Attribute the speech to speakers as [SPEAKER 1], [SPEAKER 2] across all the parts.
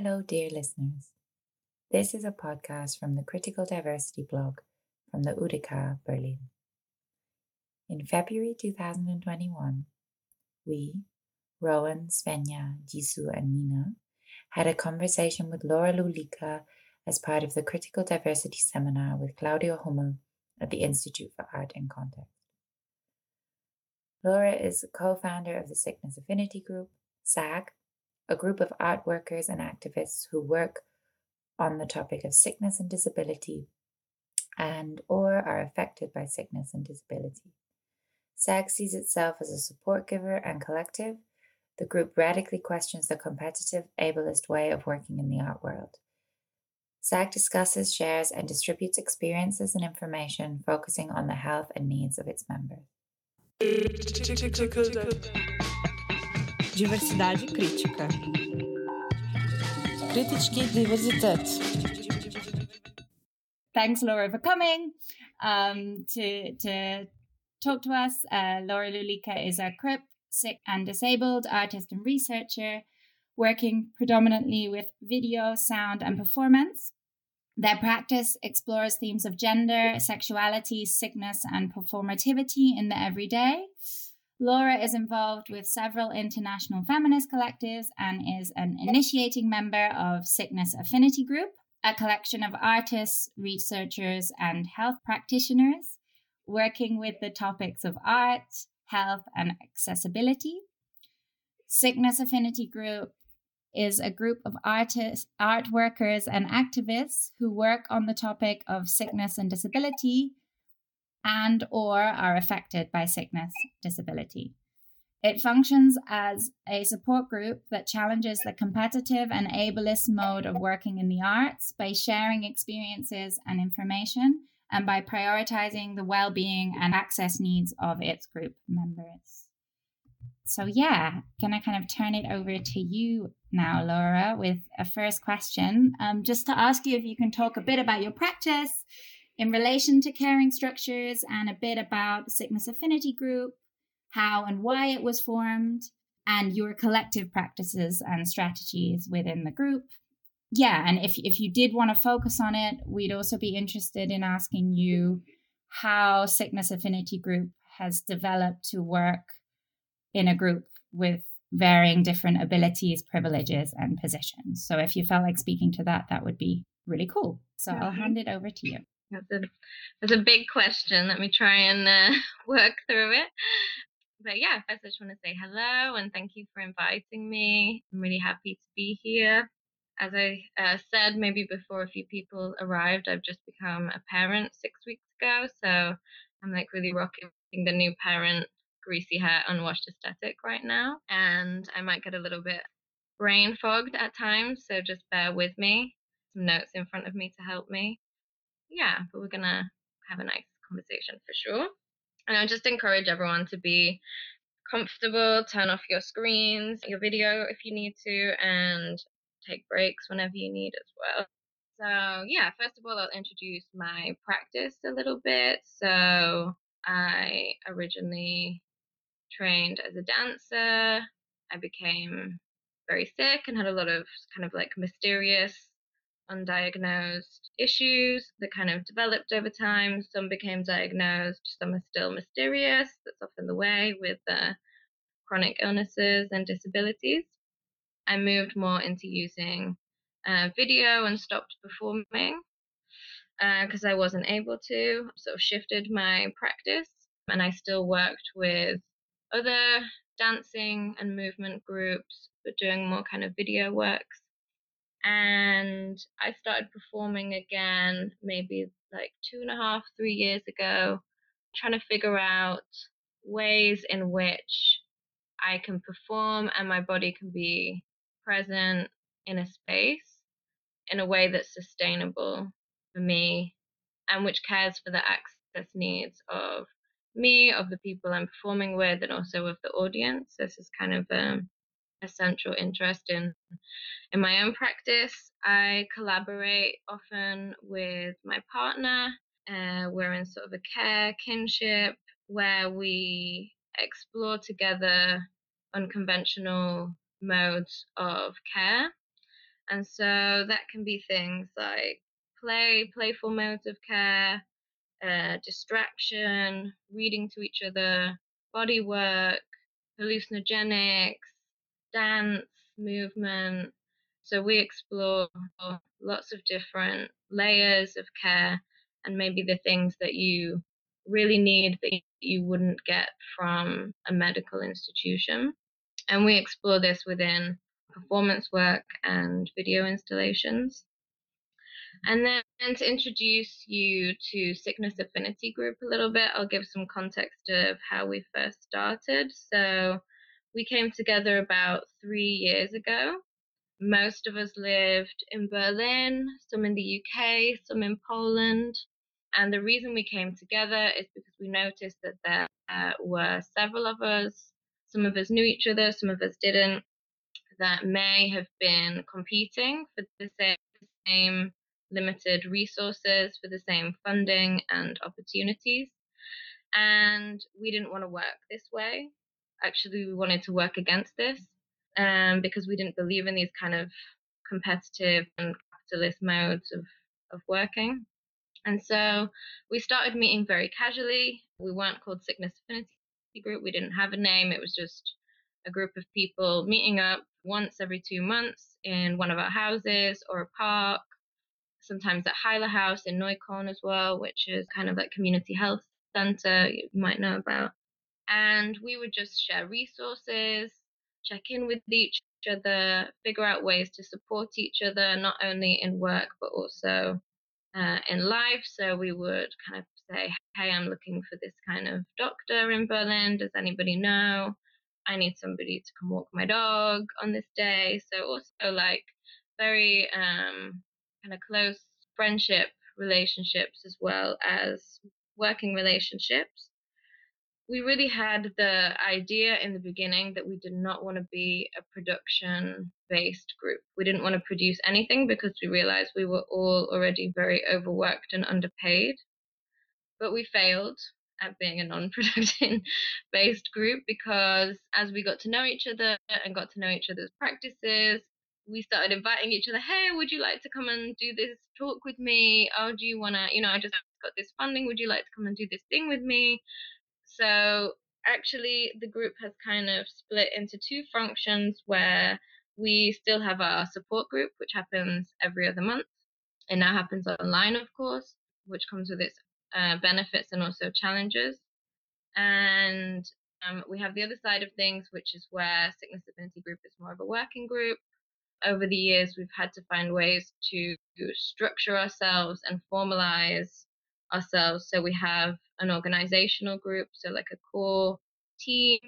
[SPEAKER 1] Hello, dear listeners. This is a podcast from the Critical Diversity blog from the UDK Berlin. In February 2021, we, Rowan, Svenja, Jisoo, and Nina, had a conversation with Laura Lulika as part of the Critical Diversity Seminar with Claudia Hummel at the Institute for Art and Context. Laura is co founder of the Sickness Affinity Group, SAG, a group of art workers and activists who work on the topic of sickness and disability and or are affected by sickness and disability. SAG sees itself as a support giver and collective. The group radically questions the competitive, ableist way of working in the art world. SAG discusses, shares, and distributes experiences and information focusing on the health and needs of its members.
[SPEAKER 2] Diversidade crítica. Kritički diverzitet.
[SPEAKER 3] Thanks, Laura, for coming um, to to talk to us. Uh, Laura Lulika is a CRIP, sick and disabled artist and researcher working predominantly with video, sound, and performance. Their practice explores themes of gender, sexuality, sickness, and performativity in the everyday. Laura is involved with several international feminist collectives and is an initiating member of Sickness Affinity Group, a collection of artists, researchers, and health practitioners working with the topics of art, health, and accessibility. Sickness Affinity Group is a group of artists, art workers, and activists who work on the topic of sickness and disability and or are affected by sickness disability. It functions as a support group that challenges the competitive and ableist mode of working in the arts by sharing experiences and information and by prioritizing the well being and access needs of its group members. So, yeah, gonna kind of turn it over to you now, Laura, with a first question. Um, just to ask you if you can talk a bit about your practice in relation to caring structures and a bit about the Sickness Affinity Group, how and why it was formed, and your collective practices and strategies within the group yeah, and if if you did want to focus on it, we'd also be interested in asking you how Sickness Affinity Group has developed to work in a group with varying different abilities, privileges, and positions. So if you felt like speaking to that, that would be really cool. So I'll hand it over to you.
[SPEAKER 4] That's a, that's a big question. Let me try and uh, work through it. But yeah, first I just want to say hello and thank you for inviting me. I'm really happy to be here as I uh, said, maybe before a few people arrived, I've just become a parent six weeks ago. So I'm like really rocking the new parent, greasy hair, unwashed aesthetic right now. And I might get a little bit brain fogged at times. So just bear with me. Some notes in front of me to help me. Yeah, but we're to have a nice conversation for sure. And I just encourage everyone to be comfortable, turn off your screens, your video if you need to, and take breaks whenever you need as well. So, yeah, first of all, I'll introduce my practice a little bit. So, I originally trained as a dancer. I became very sick and had a lot of kind of like mysterious, undiagnosed issues that kind of developed over time. Some became diagnosed, some are still mysterious. That's often the way with uh, chronic illnesses and disabilities. I moved more into using uh, video and stopped performing because uh, I wasn't able to. Sort of shifted my practice, and I still worked with other dancing and movement groups, but doing more kind of video works. And I started performing again maybe like two and a half, three years ago, trying to figure out ways in which I can perform and my body can be present in a space in a way that's sustainable for me and which cares for the access needs of me, of the people I'm performing with, and also of the audience. This is kind of um, a central interest in in my own practice. I collaborate often with my partner. Uh, we're in sort of a care kinship where we explore together unconventional modes of care And so that can be things like play, playful modes of care, uh, distraction, reading to each other, body work, hallucinogenics, dance, movement. So we explore lots of different layers of care and maybe the things that you really need that you wouldn't get from a medical institution. And we explore this within performance work and video installations. And then to introduce you to Sickness Affinity Group a little bit, I'll give some context of how we first started. So we came together about three years ago. Most of us lived in Berlin, some in the UK, some in Poland. And the reason we came together is because we noticed that there uh, were several of us. Some of us knew each other, some of us didn't, that may have been competing for the same, same limited resources, for the same funding and opportunities. And we didn't want to work this way. Actually, we wanted to work against this um, because we didn't believe in these kind of competitive and capitalist modes of, of working. And so we started meeting very casually. We weren't called Sickness Affinity Group. We didn't have a name. It was just a group of people meeting up once every two months in one of our houses or a park, sometimes at Heiler House in Neukölln as well, which is kind of like community health center you might know about. And we would just share resources, check in with each other, figure out ways to support each other, not only in work but also uh, in life. So we would kind of say, hey, I'm looking for this kind of doctor in Berlin. Does anybody know? I need somebody to come walk my dog on this day. So also like very um, kind of close friendship relationships as well as working relationships. We really had the idea in the beginning that we did not want to be a production based group. We didn't want to produce anything because we realized we were all already very overworked and underpaid. But we failed at being a non-production based group because as we got to know each other and got to know each other's practices we started inviting each other hey would you like to come and do this talk with me oh do you want to you know i just got this funding would you like to come and do this thing with me so actually the group has kind of split into two functions where we still have our support group which happens every other month and now happens online of course which comes with its uh, benefits and also challenges. And um, we have the other side of things, which is where Sickness Affinity Group is more of a working group. Over the years, we've had to find ways to structure ourselves and formalize ourselves. So we have an organizational group, so like a core team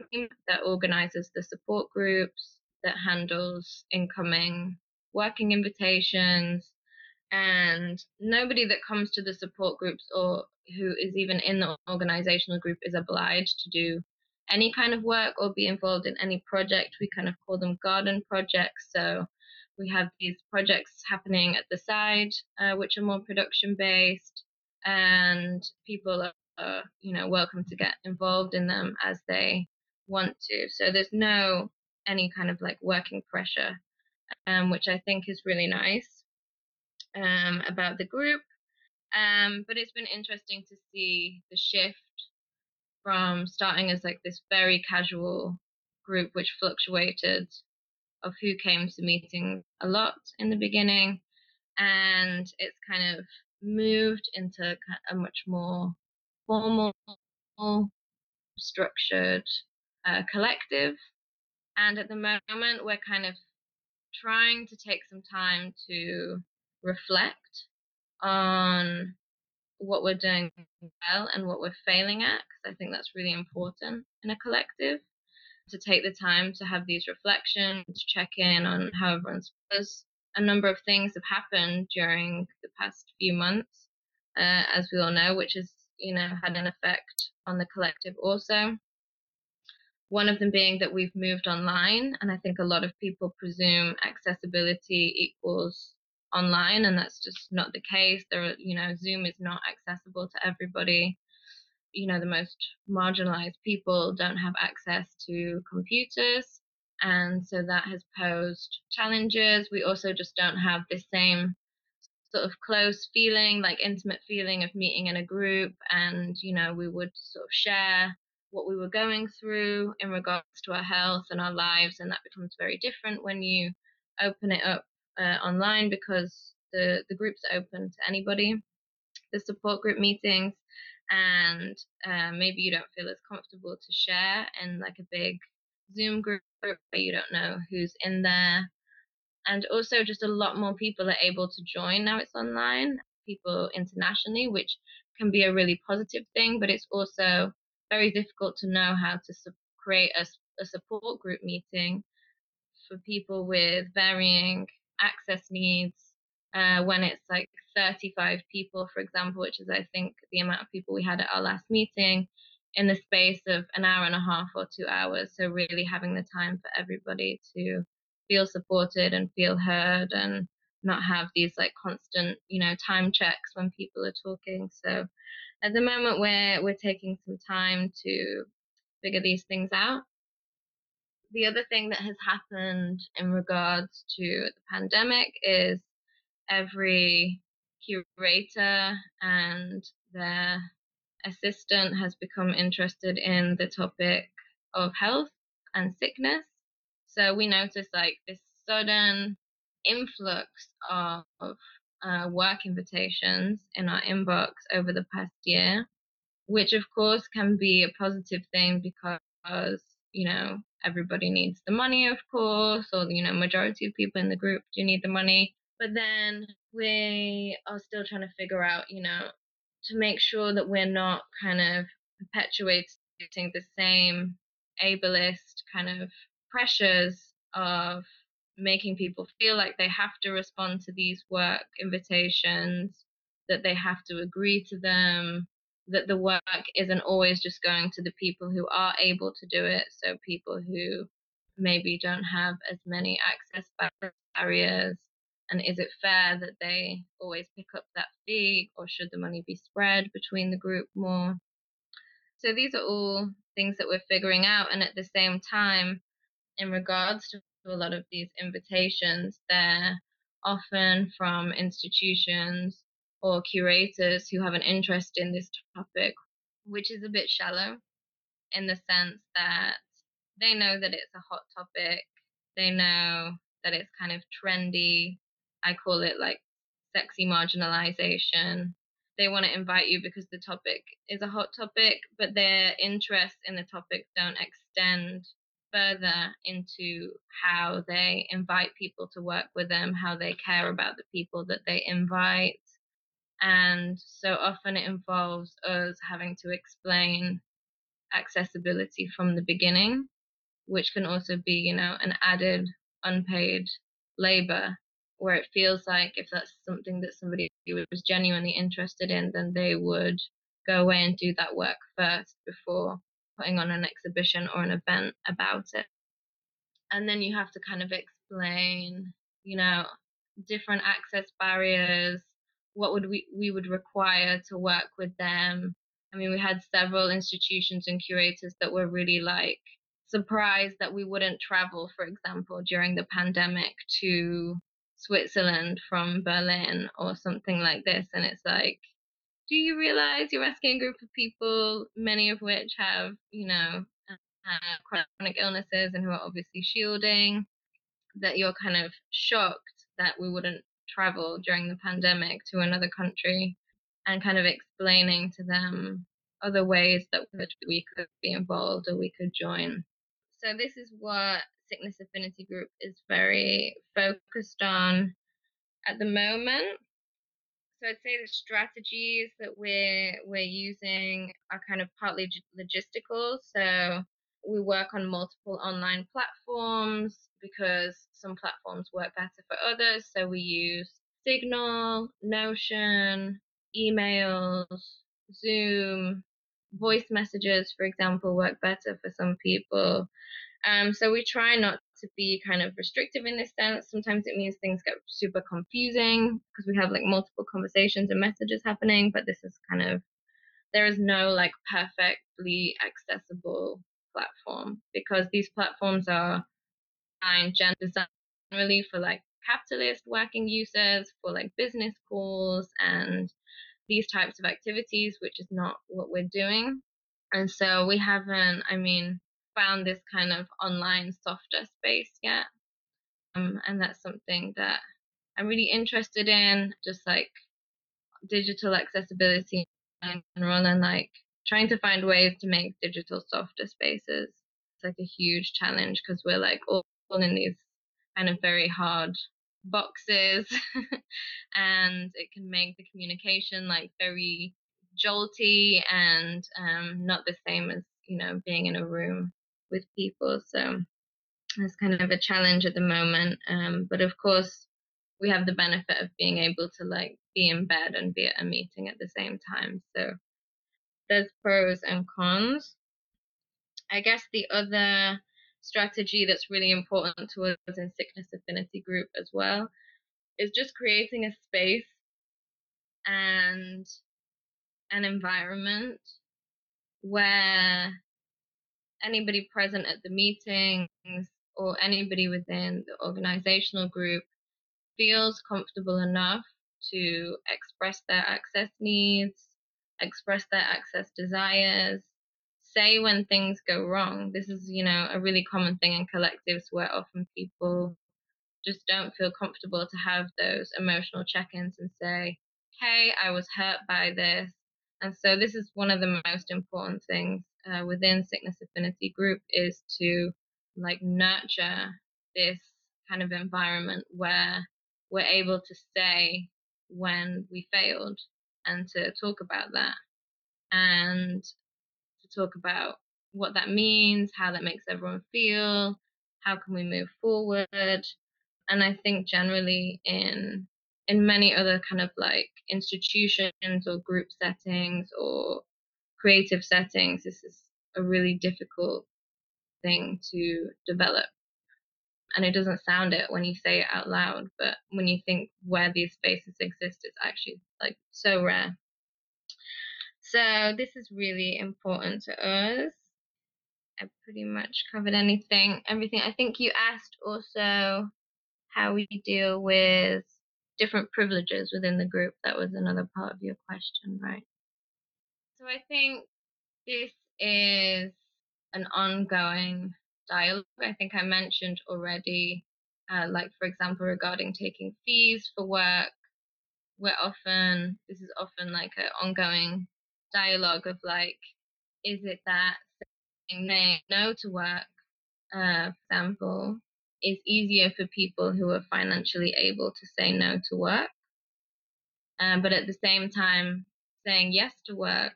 [SPEAKER 4] that organizes the support groups, that handles incoming working invitations, and nobody that comes to the support groups or who is even in the organizational group is obliged to do any kind of work or be involved in any project. We kind of call them garden projects. So we have these projects happening at the side, uh, which are more production based, and people are, you know, welcome to get involved in them as they want to. So there's no any kind of like working pressure, um, which I think is really nice um, about the group. Um, but it's been interesting to see the shift from starting as like this very casual group, which fluctuated of who came to meetings a lot in the beginning, and it's kind of moved into a much more formal, structured uh, collective. And at the moment, we're kind of trying to take some time to reflect on what we're doing well and what we're failing at, because I think that's really important in a collective to take the time to have these reflections, to check in on how everyone's. A number of things have happened during the past few months, uh, as we all know, which has, you know, had an effect on the collective also. One of them being that we've moved online, and I think a lot of people presume accessibility equals online and that's just not the case. There are you know zoom is not accessible to everybody. You know the most marginalized people don't have access to computers and so that has posed challenges. We also just don't have the same sort of close feeling, like intimate feeling of meeting in a group, and you know, we would sort of share what we were going through in regards to our health and our lives, and that becomes very different when you open it up uh, online because the the group's open to anybody. The support group meetings, and uh, maybe you don't feel as comfortable to share in like a big Zoom group where you don't know who's in there. And also, just a lot more people are able to join now it's online, people internationally, which can be a really positive thing, but it's also very difficult to know how to su- create a, a support group meeting for people with varying access needs uh, when it's like 35 people, for example, which is, I think, the amount of people we had at our last meeting in the space of an hour and a half or two hours. So, really having the time for everybody to feel supported and feel heard and not have these like constant, you know, time checks when people are talking. So, at the moment, we're, we're taking some time to figure these things out. The other thing that has happened in regards to the pandemic is every curator and their assistant has become interested in the topic of health and sickness. So we noticed like this sudden influx of uh, work invitations in our inbox over the past year, which of course can be a positive thing because, you know, everybody needs the money, of course, or, you know, majority of people in the group do need the money. But then we are still trying to figure out, you know, to make sure that we're not kind of perpetuating the same ableist kind of pressures of making people feel like they have to respond to these work invitations, that they have to agree to them, that the work isn't always just going to the people who are able to do it. So people who maybe don't have as many access barriers and is it fair that they always pick up that fee, or should the money be spread between the group more? So these are all things that we're figuring out. And at the same time, in regards to a lot of these invitations, they're often from institutions or curators who have an interest in this topic, which is a bit shallow in the sense that they know that it's a hot topic, they know that it's kind of trendy, I call it like sexy marginalization. They want to invite you because the topic is a hot topic, but their interests in the topic don't extend further into how they invite people to work with them, how they care about the people that they invite. And so often it involves us having to explain accessibility from the beginning, which can also be, you know, an added unpaid labor where it feels like if that's something that somebody was genuinely interested in, then they would go away and do that work first before putting on an exhibition or an event about it. And then you have to kind of explain, you know, different access barriers, what would we we would require to work with them. I mean, we had several institutions and curators that were really like surprised that we wouldn't travel, for example, during the pandemic to Switzerland from Berlin or something like this. And it's like, do you realize you're asking a group of people, many of which have, you know, uh, chronic illnesses and who are obviously shielding, that you're kind of shocked that we wouldn't travel during the pandemic to another country and kind of explaining to them other ways that we could be involved or we could join. So this is what Sickness Affinity Group is very focused on at the moment. So I'd say the strategies that we're we're using are kind of partly logistical. So we work on multiple online platforms because some platforms work better for others. So we use Signal, Notion, emails, Zoom, voice messages, for example, work better for some people. Um, so we try not to be kind of restrictive in this sense. Sometimes it means things get super confusing because we have like multiple conversations and messages happening, but this is kind of there is no like perfectly accessible platform because these platforms are designed generally for like capitalist working users, for like business calls and these types of activities, which is not what we're doing. And so we haven't, I mean, found this kind of online softer space yet. Um, and that's something that I'm really interested in, just like digital accessibility in general and like trying to find ways to make digital softer spaces. It's like a huge challenge because we're like all, in these kind of very hard boxes and it can make the communication like very jolty and um, not the same as you know being in a room with people so it's kind of a challenge at the moment um, but of course we have the benefit of being able to like be in bed and be at a meeting at the same time so there's pros and cons. I guess the other strategy that's really important to us in sickness affinity group as well is just creating a space and an environment where anybody present at the meetings or anybody within the organizational group feels comfortable enough to express their access needs, express their access desires, say when things go wrong. This is, you know, a really common thing in collectives where often people just don't feel comfortable to have those emotional check ins and say, hey, I was hurt by this. And so this is one of the most important things uh, within Sickness Affinity Group is to like nurture this kind of environment where we're able to say when we failed and to talk about that and to talk about what that means, how that makes everyone feel, how can we move forward. And I think generally in in many other kind of like institutions or group settings or creative settings, this is a really difficult thing to develop. And it doesn't sound it when you say it out loud, but when you think where these spaces exist, it's actually like so rare. So this is really important to us. I pretty much covered anything, everything. I think you asked also how we deal with different privileges within the group. That was another part of your question, right? So I think this is an ongoing dialogue. I think I mentioned already, uh, like for example, regarding taking fees for work. We're often this is often like an ongoing dialogue of like, is it that saying no to work, uh, for example, is easier for people who are financially able to say no to work. Um, but at the same time, saying yes to work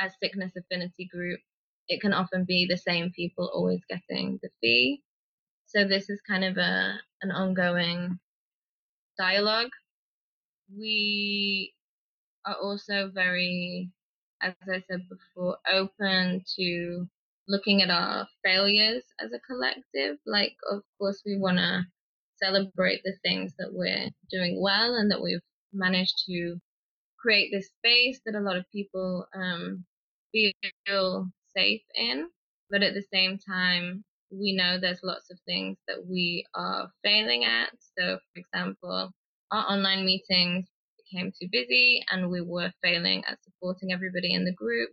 [SPEAKER 4] as sickness affinity group, it can often be the same people always getting the fee. So this is kind of a an ongoing dialogue. We are also very, as I said before, open to looking at our failures as a collective. Like, of course, we want to celebrate the things that we're doing well and that we've managed to create this space that a lot of people um, feel safe in. But at the same time, we know there's lots of things that we are failing at. So, for example, our online meetings became too busy and we were failing at supporting everybody in the group.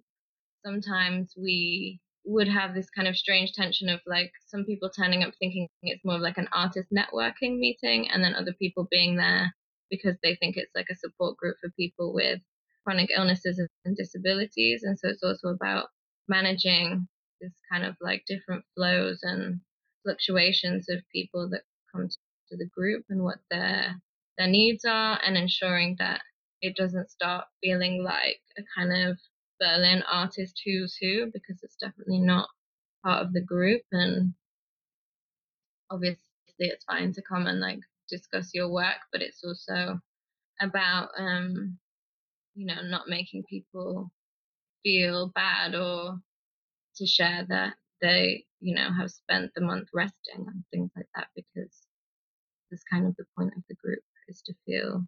[SPEAKER 4] Sometimes we would have this kind of strange tension of like some people turning up thinking it's more like an artist networking meeting and then other people being there because they think it's like a support group for people with chronic illnesses and disabilities and so it's also about managing this kind of like different flows and fluctuations of people that come to the group and what their their needs are and ensuring that it doesn't start feeling like a kind of Berlin artist who's who because it's definitely not part of the group and obviously it's fine to come and like discuss your work but it's also about um you know not making people feel bad or to share that they you know have spent the month resting and things like that because that's kind of the point of the group is to feel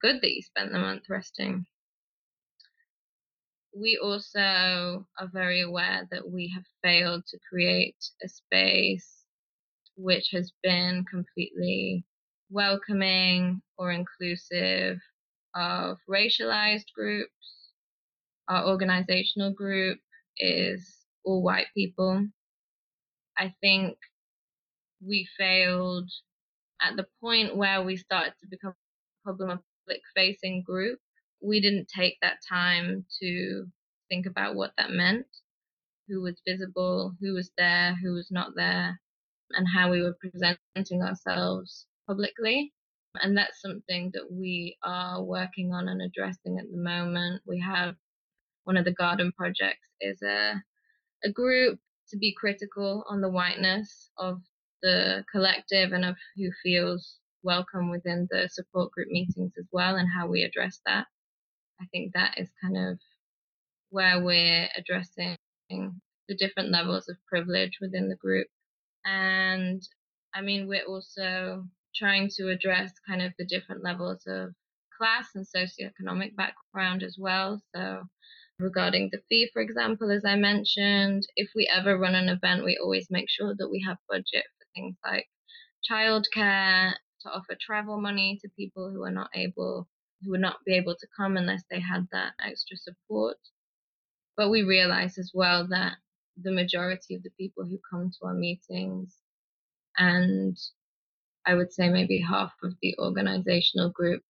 [SPEAKER 4] good that you spent the month resting. We also are very aware that we have failed to create a space which has been completely welcoming or inclusive of racialized groups. Our organizational group is all white people. I think we failed at the point where we started to become a public facing group. We didn't take that time to think about what that meant, who was visible, who was there, who was not there, and how we were presenting ourselves publicly. And that's something that we are working on and addressing at the moment. We have one of the garden projects is a a group to be critical on the whiteness of the collective and of who feels welcome within the support group meetings as well and how we address that. I think that is kind of where we're addressing the different levels of privilege within the group. And I mean, we're also trying to address kind of the different levels of class and socioeconomic background as well. So, regarding the fee, for example, as I mentioned, if we ever run an event, we always make sure that we have budget for things like childcare, to offer travel money to people who are not able, who would not be able to come unless they had that extra support. But we realize as well that the majority of the people who come to our meetings and I would say maybe half of the organizational group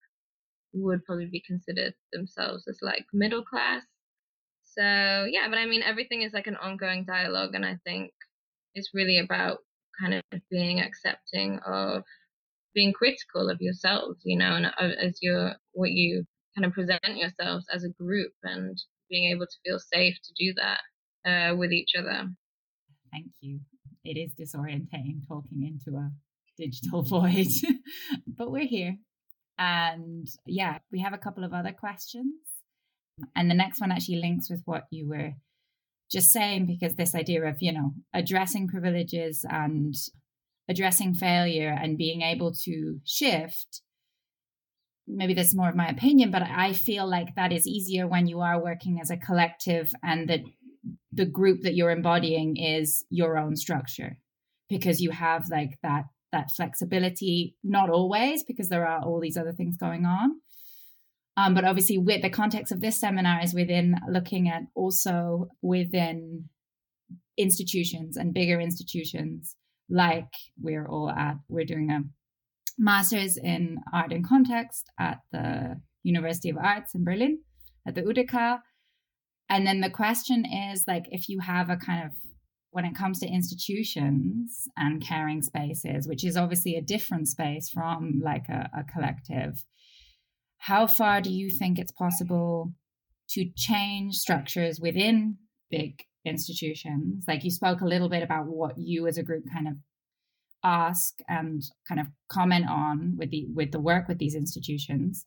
[SPEAKER 4] would probably be considered themselves as like middle class. So yeah, but I mean everything is like an ongoing dialogue and I think it's really about kind of being accepting of being critical of yourselves, you know, and as your what you kind of present yourselves as a group and being able to feel safe to do that uh, with each other.
[SPEAKER 3] Thank you. It is disorientating talking into a digital void, but we're here. And yeah, we have a couple of other questions. And the next one actually links with what you were just saying, because this idea of, you know, addressing privileges and addressing failure and being able to shift maybe that's more of my opinion but i feel like that is easier when you are working as a collective and that the group that you're embodying is your own structure because you have like that that flexibility not always because there are all these other things going on. Um, but obviously with the context of this seminar is within looking at also within institutions and bigger institutions like we're all at we're doing a master's in art and context at the university of arts in berlin at the udk and then the question is like if you have a kind of when it comes to institutions and caring spaces which is obviously a different space from like a, a collective how far do you think it's possible to change structures within big institutions? Like you spoke a little bit about what you as a group kind of ask and kind of comment on with the with the work with these institutions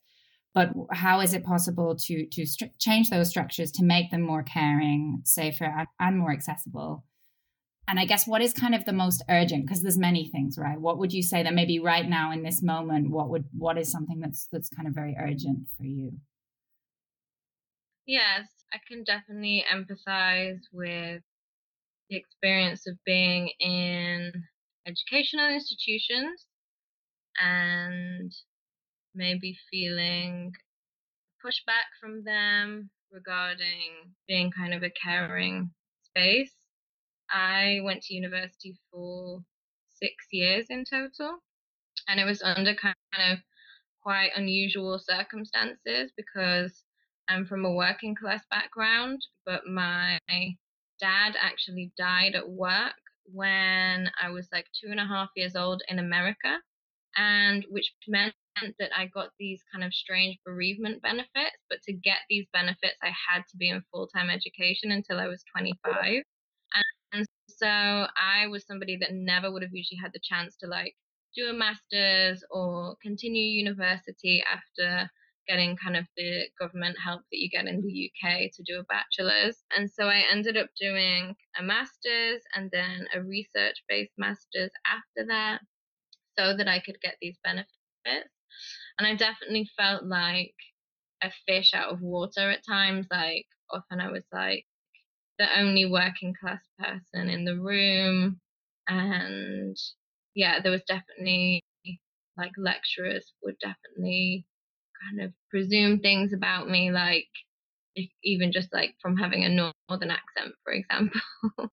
[SPEAKER 3] but how is it possible to to change those structures to make them more caring safer and, and more accessible and i guess what is kind of the most urgent? Because there's many things right? What would you say that maybe right now in this moment what would what is something that's that's kind of very urgent for you?
[SPEAKER 4] Yes i can definitely empathize with the experience of being in educational institutions and maybe feeling pushback from them regarding being kind of a caring space. I went to university for six years in total, and it was under kind of quite unusual circumstances because I'm from a working class background, but my dad actually died at work when I was like two and a half years old in America, and which meant that I got these kind of strange bereavement benefits. But to get these benefits, I had to be in full time education until I was 25. And so I was somebody that never would have usually had the chance to like do a master's or continue university after getting kind of the government help that you get in the UK to do a bachelor's. And so I ended up doing a master's and then a research based master's after that so that I could get these benefits. And I definitely felt like a fish out of water at times. Like often I was like the only working class person in the room and yeah, there was definitely like lecturers would definitely kind of presume things about me, like if, even just like from having a northern accent, for example.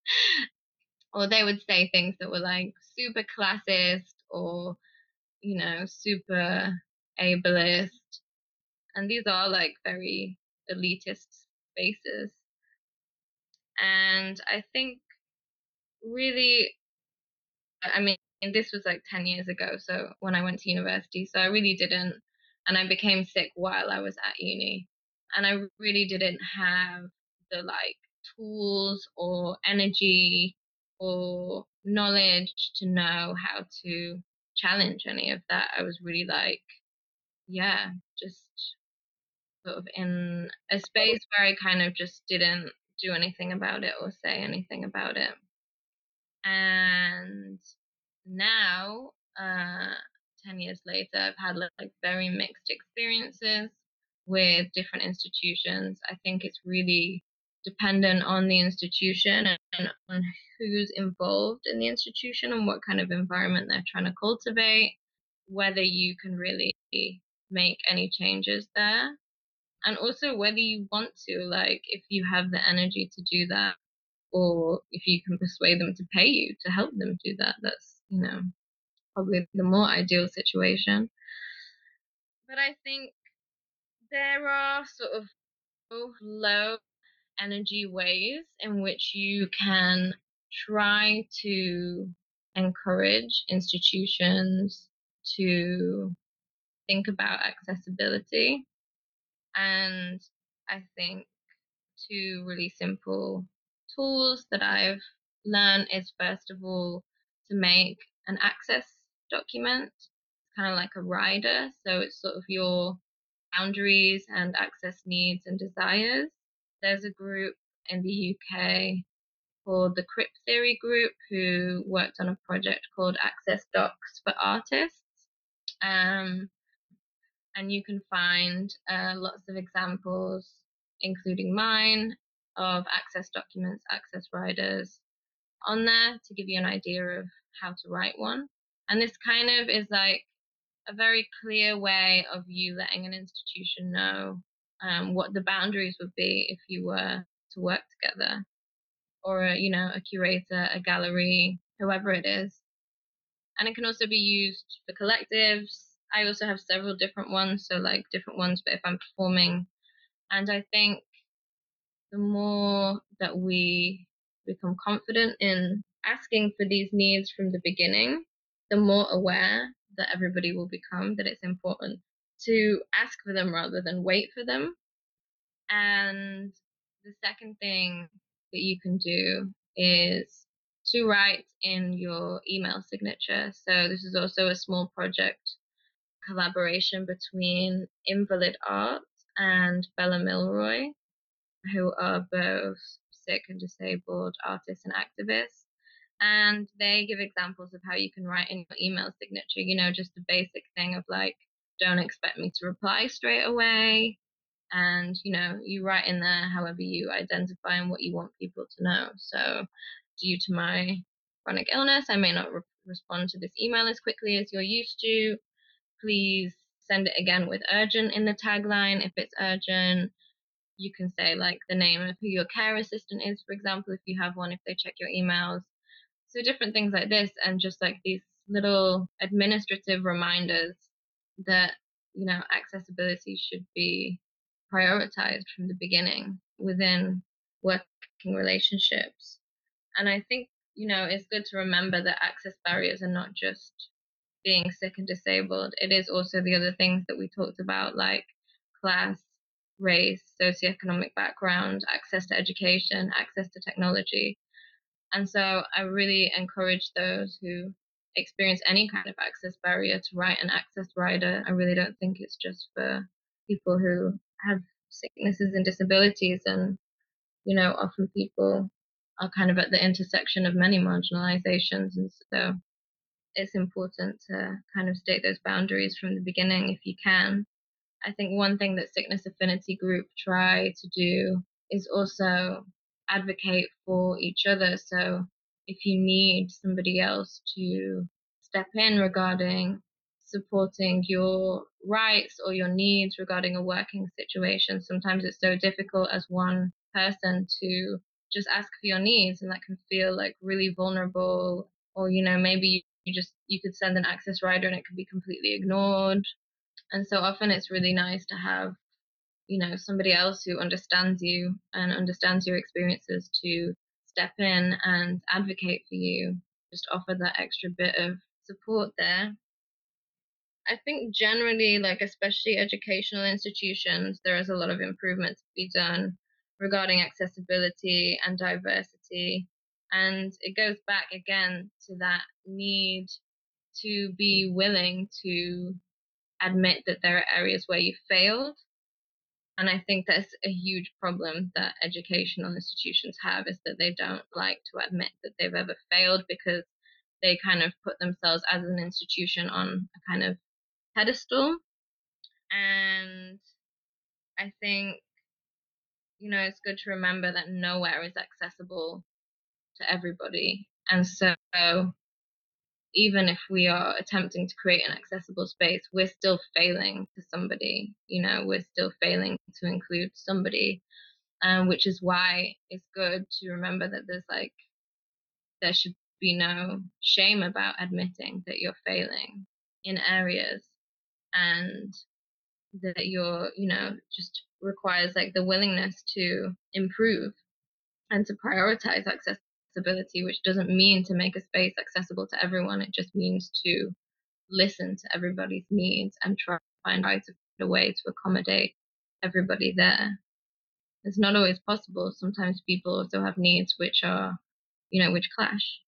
[SPEAKER 4] or they would say things that were like super classist or, you know, super ableist. And these are like very elitist spaces. And I think really, I mean, this was like 10 years ago. So when I went to university, so I really didn't, and I became sick while I was at uni. And I really didn't have the like tools or energy or knowledge to know how to challenge any of that. I was really like, yeah, just sort of in a space where I kind of just didn't do anything about it or say anything about it. And now, uh, 10 years later, I've had like very mixed experiences with different institutions. I think it's really dependent on the institution and on who's involved in the institution and what kind of environment they're trying to cultivate, whether you can really make any changes there and also whether you want to like if you have the energy to do that or if you can persuade them to pay you to help them do that that's you know probably the more ideal situation. But i think there are sort of low energy ways in which you can try to encourage institutions to think about accessibility and I think two really simple tools that I've learned is first of all to make an access document. It's kind of like a rider. So it's sort of your boundaries and access needs and desires. There's a group in the UK called the Crip Theory Group who worked on a project called Access Docs for Artists. Um, and you can find uh, lots of examples, including mine, of access documents, access riders on there to give you an idea of how to write one. And this kind of is like a very clear way of you letting an institution know um, what the boundaries would be if you were to work together, or you know, a curator, a gallery, whoever it is. And it can also be used for collectives, I also have several different ones, so like different ones, but if I'm performing. And I think the more that we become confident in asking for these needs from the beginning, the more aware that everybody will become that it's important to ask for them rather than wait for them. And the second thing that you can do is to write in your email signature. So this is also a small project collaboration between Invalid Art and Bella Milroy, who are both sick and disabled artists and activists. And they give examples of how you can write in your email signature, you know, just the basic thing of like, don't expect me to reply straight away. And, you know, you write in there however you identify and what you want people to know. So, due to my chronic illness, I may not re- respond to this email as quickly as you're used to please send it again with urgent in the tagline if it's urgent. You can say like the name of who your care assistant is, for example, if you have one, if they check your emails. So different things like this, and just like these little administrative reminders that you know accessibility should be prioritized from the beginning within working relationships. And I think you know it's good to remember that access barriers are not just being sick and disabled, it is also the other things that we talked about, like class, race, socioeconomic background, access to education, access to technology. And so I really encourage those who experience any kind of access barrier to write an access rider. I really don't think it's just for people who have sicknesses and disabilities and you know often people are kind of at the intersection of many marginalizations and so it's important to kind of state those boundaries from the beginning if you can. I think one thing that Sickness Affinity Group try to do is also advocate for each other. So if you need somebody else to step in regarding supporting your rights or your needs regarding a working situation. Sometimes it's so difficult as one person to just ask for your needs and that can feel like really vulnerable or you know maybe you just you could send an access rider and it could be completely ignored. And so often it's really nice to have you know somebody else who understands you and understands your experiences to step in and advocate for you just offer that extra bit of support there. I think generally like especially educational institutions there is a lot of improvement to be done regarding accessibility and diversity and it goes back again to that need to be willing to admit that there are areas where you failed and I think that's a huge problem that educational institutions have is that they don't like to admit that they've ever failed because they kind of put themselves as an institution on a kind of pedestal. And I think, you know, it's good to remember that nowhere is accessible to everybody. And so even if we are attempting to create an accessible space, we're still failing to somebody. You know, we're still failing to include somebody, um, which is why it's good to remember that there's like there should be no shame about admitting that you're failing in areas and that you're you know just requires like the willingness to improve and to prioritize access accessibility, which doesn't mean to make a space accessible to everyone. It just means to listen to everybody's needs and try to find a way to accommodate everybody there. It's not always possible. Sometimes people also have needs which are, you know, which clash.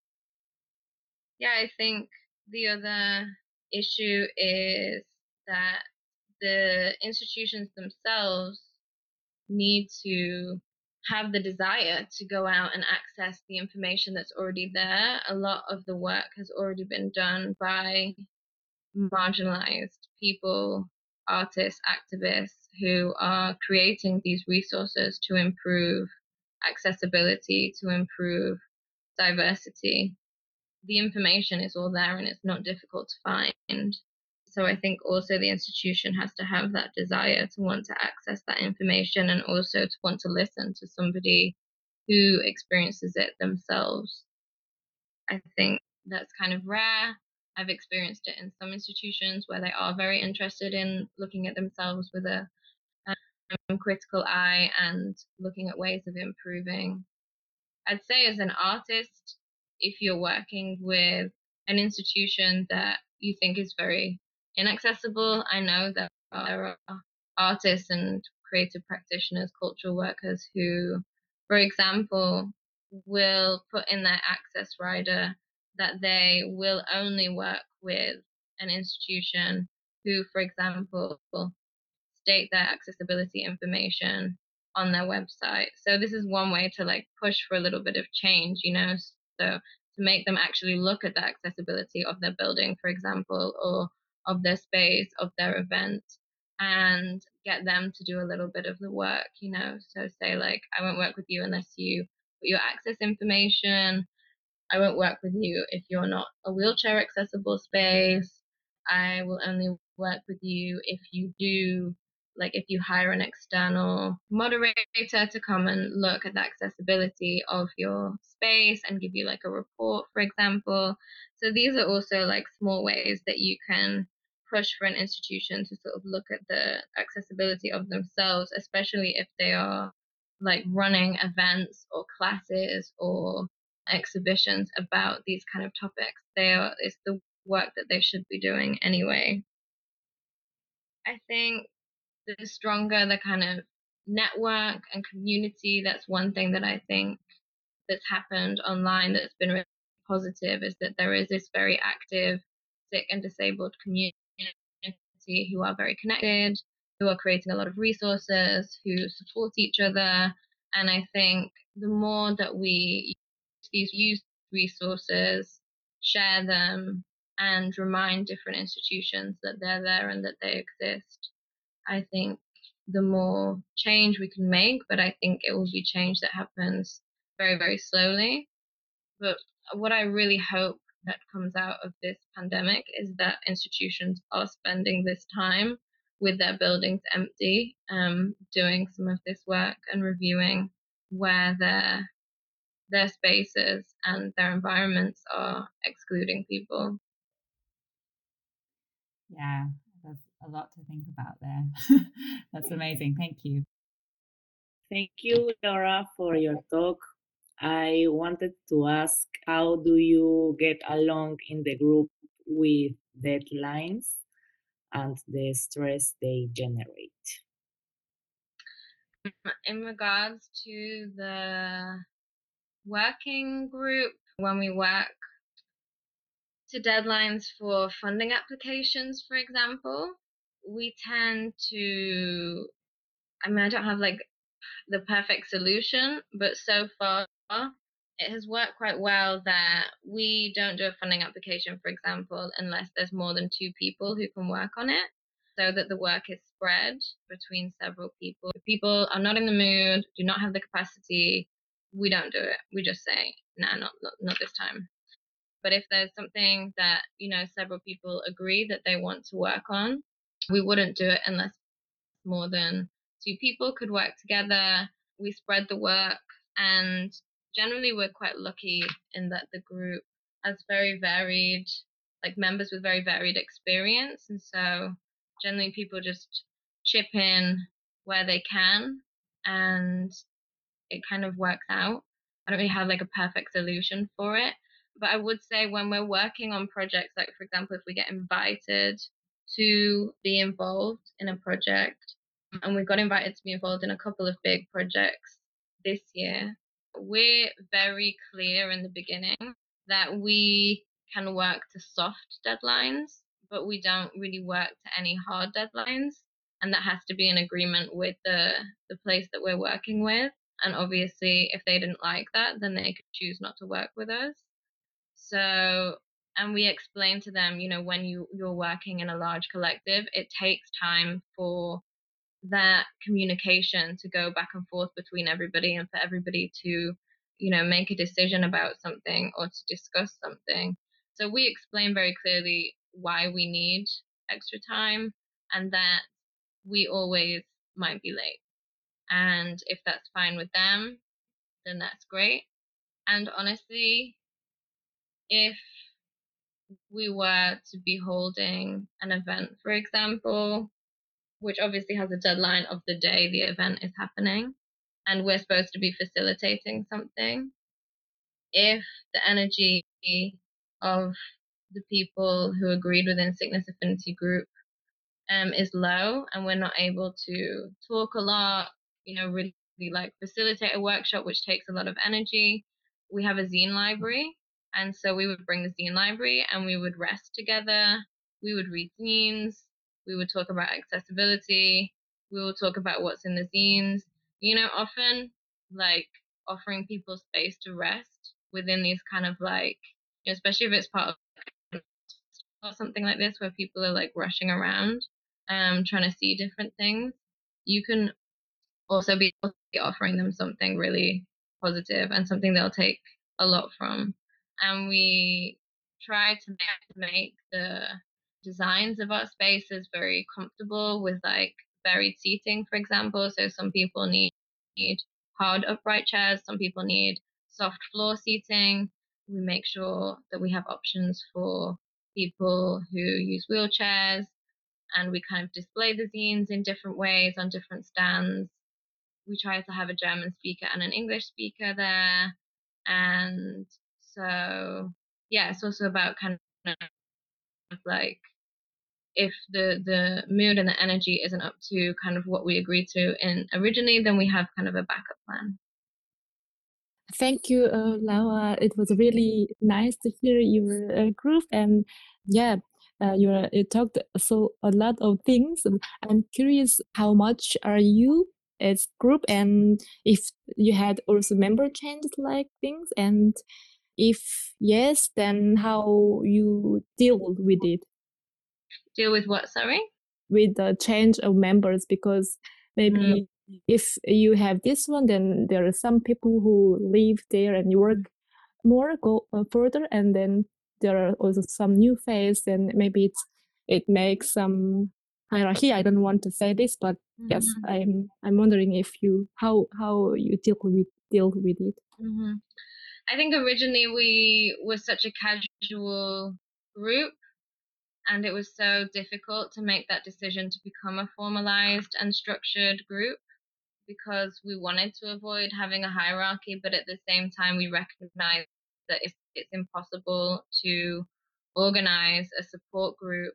[SPEAKER 4] Yeah, I think the other issue is that the institutions themselves need to have the desire to go out and access the information that's already there. A lot of the work has already been done by marginalized people, artists, activists who are creating these resources to improve accessibility, to improve diversity. The information is all there and it's not difficult to find. So I think also the institution has to have that desire to want to access that information and also to want to listen to somebody who experiences it themselves. I think that's kind of rare. I've experienced it in some institutions where they are very interested in looking at themselves with a um, critical eye and looking at ways of improving. I'd say, as an artist, if you're working with an institution that you think is very inaccessible. I know that there are artists and creative practitioners, cultural workers who, for example, will put in their access rider that they will only work with an institution who, for example, state their accessibility information on their website. So this is one way to like push for a little bit of change, you know, so to make them actually look at the accessibility of their building, for example, or of their space, of their event, and get them to do a little bit of the work, you know. So say like, I won't work with you unless you put your access information. I won't work with you if you're not a wheelchair accessible space. I will only work with you if you do like if you hire an external moderator to come and look at the accessibility of your space and give you like a report for example so these are also like small ways that you can push for an institution to sort of look at the accessibility of themselves, especially if they are like running events or classes or exhibitions about these kind of topics. They are it's the work that they should be doing anyway. I think the stronger the kind of network and community, that's one thing that I think that's happened online that's been really positive is that there is this very active sick and disabled community community who are very connected, who are creating a lot of resources, who support each other. And I think the more that we use these resources, share them, and remind different institutions that they're there and that they exist, I think the more change we can make. But I think it will be change that happens very, very slowly. But what I really hope that comes out of this pandemic is that institutions are spending this time with their buildings empty, um, doing some of this work and reviewing where their their spaces and their environments are excluding people.
[SPEAKER 3] Yeah, there's a lot to think about there. that's amazing. Thank you.
[SPEAKER 5] Thank you, Laura, for your talk. I wanted to ask how do you get along in the group with deadlines and the stress they generate?
[SPEAKER 4] Mm, in regards to the working group, when we work to deadlines for funding applications, for example, we tend to, I mean, I don't have like the perfect solution, but so far it has worked quite well that we don't do a funding application, for example, unless there's more than two people who can work on it, so that the work is spread between several people. If people are not in the mood, do not have the capacity, we don't do it. We just say, no, nah, not, not not this time. But if there's something that you know several people agree that they want to work on, we wouldn't do it unless more than two people could work together. We spread the work and generally we're quite lucky in that the group has very varied like members with very varied experience and so generally people just chip in where they can and it kind of works out. I don't really have like a perfect solution for it but i would say when we're working on projects like for example if we get invited to be involved in a project and we got invited to be involved in a couple of big projects this year we're very clear in the beginning that we can work to soft deadlines, but we don't really work to any hard deadlines. And that has to be in agreement with the, the place that we're working with. And obviously, if they didn't like that, then they could choose not to work with us. So, and we explain to them, you know, when you, you're working in a large collective, it takes time for that communication to go back and forth between everybody and for everybody to you know make a decision about something or to discuss something. So we explain very clearly why we need extra time and that we always might be late. And if that's fine with them then that's great. And honestly if we were to be holding an event for example which obviously has a deadline of the day the event is happening, and we're supposed to be facilitating something. If the energy of the people who agreed within Sickness Affinity Group um, is low and we're not able to talk a lot, you know, really like facilitate a workshop, which takes a lot of energy. We have a zine library. And so we would bring the zine library and we would rest together. We would read zines we would talk about accessibility. We will talk about what's in the zines. You know, often like offering people space to rest within these kind of like, you know, especially if it's part of or something like this where people are like rushing around, um, trying to see different things. You can also be offering them something really positive and something they'll take a lot from. And we try to make the designs of our space is very comfortable with like varied seating, for example. So some people need, need hard upright chairs, some people need soft floor seating. We make sure that we have options for people who use wheelchairs and we kind of display the zines in different ways on different stands. We try to have a German speaker and an English speaker there. And so, yeah, it's also about kind of like if the the mood and the energy isn't up to kind of what we agreed to in originally, then we have kind of a backup plan.
[SPEAKER 2] Thank you, uh, Laura. It was really nice to hear your uh, group, and yeah, uh, you you talked so a lot of things. I'm curious, how much are you as group, and if you had also member changes like things, and if yes, then how you deal with it
[SPEAKER 4] deal with what sorry
[SPEAKER 2] with the change of members because maybe mm. if you have this one then there are some people who live there and you work more go uh, further and then there are also some new face, then maybe it's it makes some hierarchy. I don't want to say this, but mm-hmm. yes, I'm I'm wondering if you how how you deal with deal with it.
[SPEAKER 4] Mm-hmm. I think originally we were such a casual group and it was so difficult to make that decision to become a formalized and structured group because we wanted to avoid having a hierarchy, but at the same time, we recognize that it's, it's impossible to organize a support group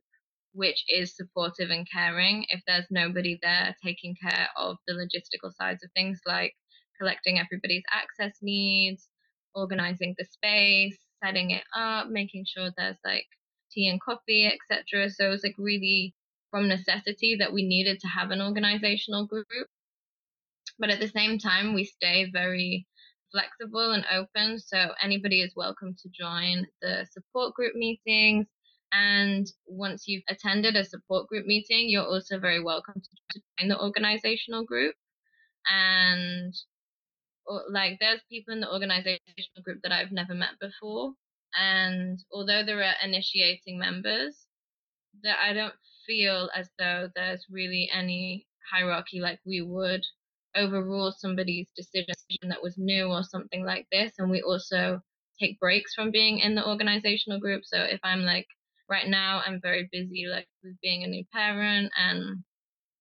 [SPEAKER 4] which is supportive and caring if there's nobody there taking care of the logistical sides of things like collecting everybody's access needs, organizing the space, setting it up, making sure there's like tea and coffee, etc. So it was like really from necessity that we needed to have an organizational group. But at the same time, we stay very flexible and open. So anybody is welcome to join the support group meetings. And once you've attended a support group meeting, you're also very welcome to join the organizational group. And like there's people in the organizational group that I've never met before and although there are initiating members, that I don't feel as though there's really any hierarchy like we would overrule somebody's decision that was new or something like this. And we also take breaks from being in the organizational group. So if I'm like, right now, I'm very busy, like with being a new parent. And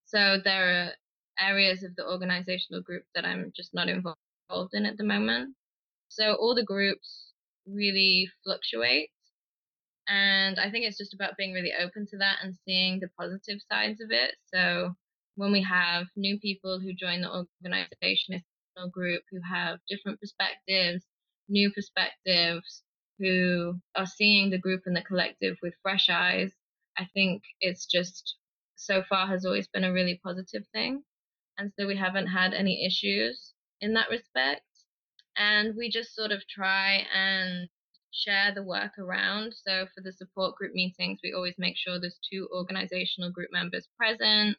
[SPEAKER 4] so there are areas of the organizational group that I'm just not involved in at the moment. So all the groups really fluctuates. And I think it's just about being really open to that and seeing the positive sides of it. So when we have new people who join the organization or group who have different perspectives, new perspectives, who are seeing the group and the collective with fresh eyes, I think it's just so far has always been a really positive thing. And so we haven't had any issues in that respect and we just sort of try and share the work around. So for the support group meetings, we always make sure there's two organizational group members present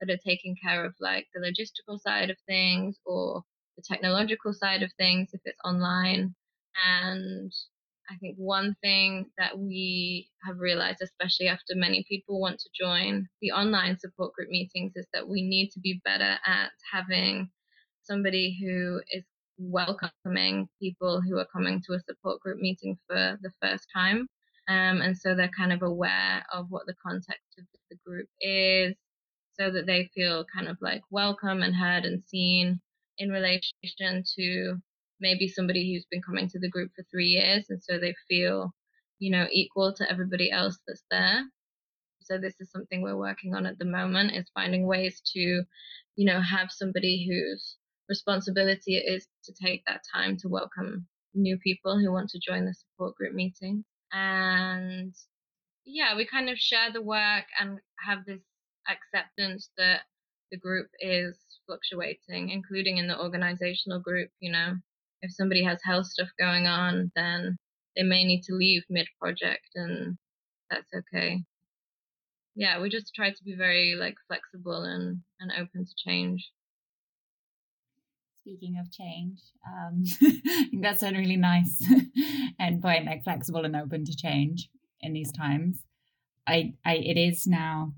[SPEAKER 4] that are taking care of like the logistical side of things or the technological side of things if it's online. And I think one thing that we have realized, especially after many people want to join the online support group meetings, is that we need to be better at having somebody who is welcoming people who are coming to a support group meeting for the first time. Um, and so they're kind of aware of what the context of the group is so that they feel kind of like welcome and heard and seen in relation to maybe somebody who's been coming to the group for three years and so they feel you know equal to everybody else that's there so this is something we're working on at the moment is finding ways to you know have somebody who's responsibility it is to take that time to welcome new people who want to join the support group meeting. And yeah, we kind of share the work and have this acceptance that the group is fluctuating, including in the organizational group. You know, if somebody has health stuff going on, then they may need to leave mid project, and that's okay. Yeah, we just try to be very like flexible and, and open to change
[SPEAKER 3] speaking of change, um, I think that's a really nice endpoint, like flexible and open to change in these times. I, I, it is now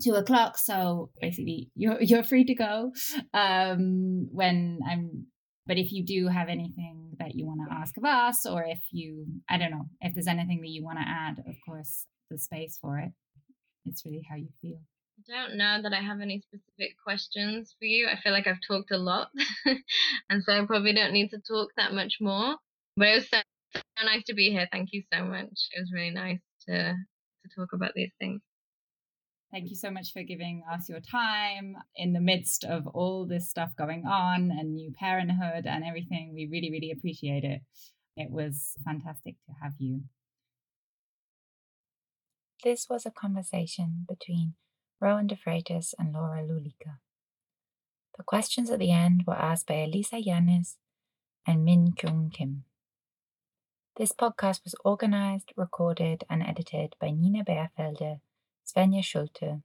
[SPEAKER 3] two o'clock, so basically you're you're free to go. Um, when I'm, but if you do have anything that you want to ask of us, or if you, I don't know, if there's anything that you want to add, of course, the space for it. It's really how you feel.
[SPEAKER 4] I don't know that I have any specific questions for you. I feel like I've talked a lot, and so I probably don't need to talk that much more. But it was so, so nice to be here. Thank you so much. It was really nice to to talk about these things.
[SPEAKER 3] Thank you so much for giving us your time in the midst of all this stuff going on and new parenthood and everything. We really, really appreciate it. It was fantastic to have you.
[SPEAKER 1] This was a conversation between Rowan de Freitas and Laura Lulika. The questions at the end were asked by Elisa Yanes and Min Kyung Kim. This podcast was organized, recorded, and edited by Nina Beerfelde, Svenja Schulte,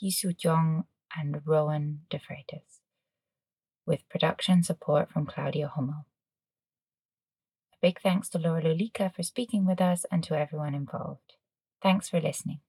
[SPEAKER 1] Jisoo Jong, and Rowan de Freitas, with production support from Claudia Hummel. A big thanks to Laura Lulika for speaking with us and to everyone involved. Thanks for listening.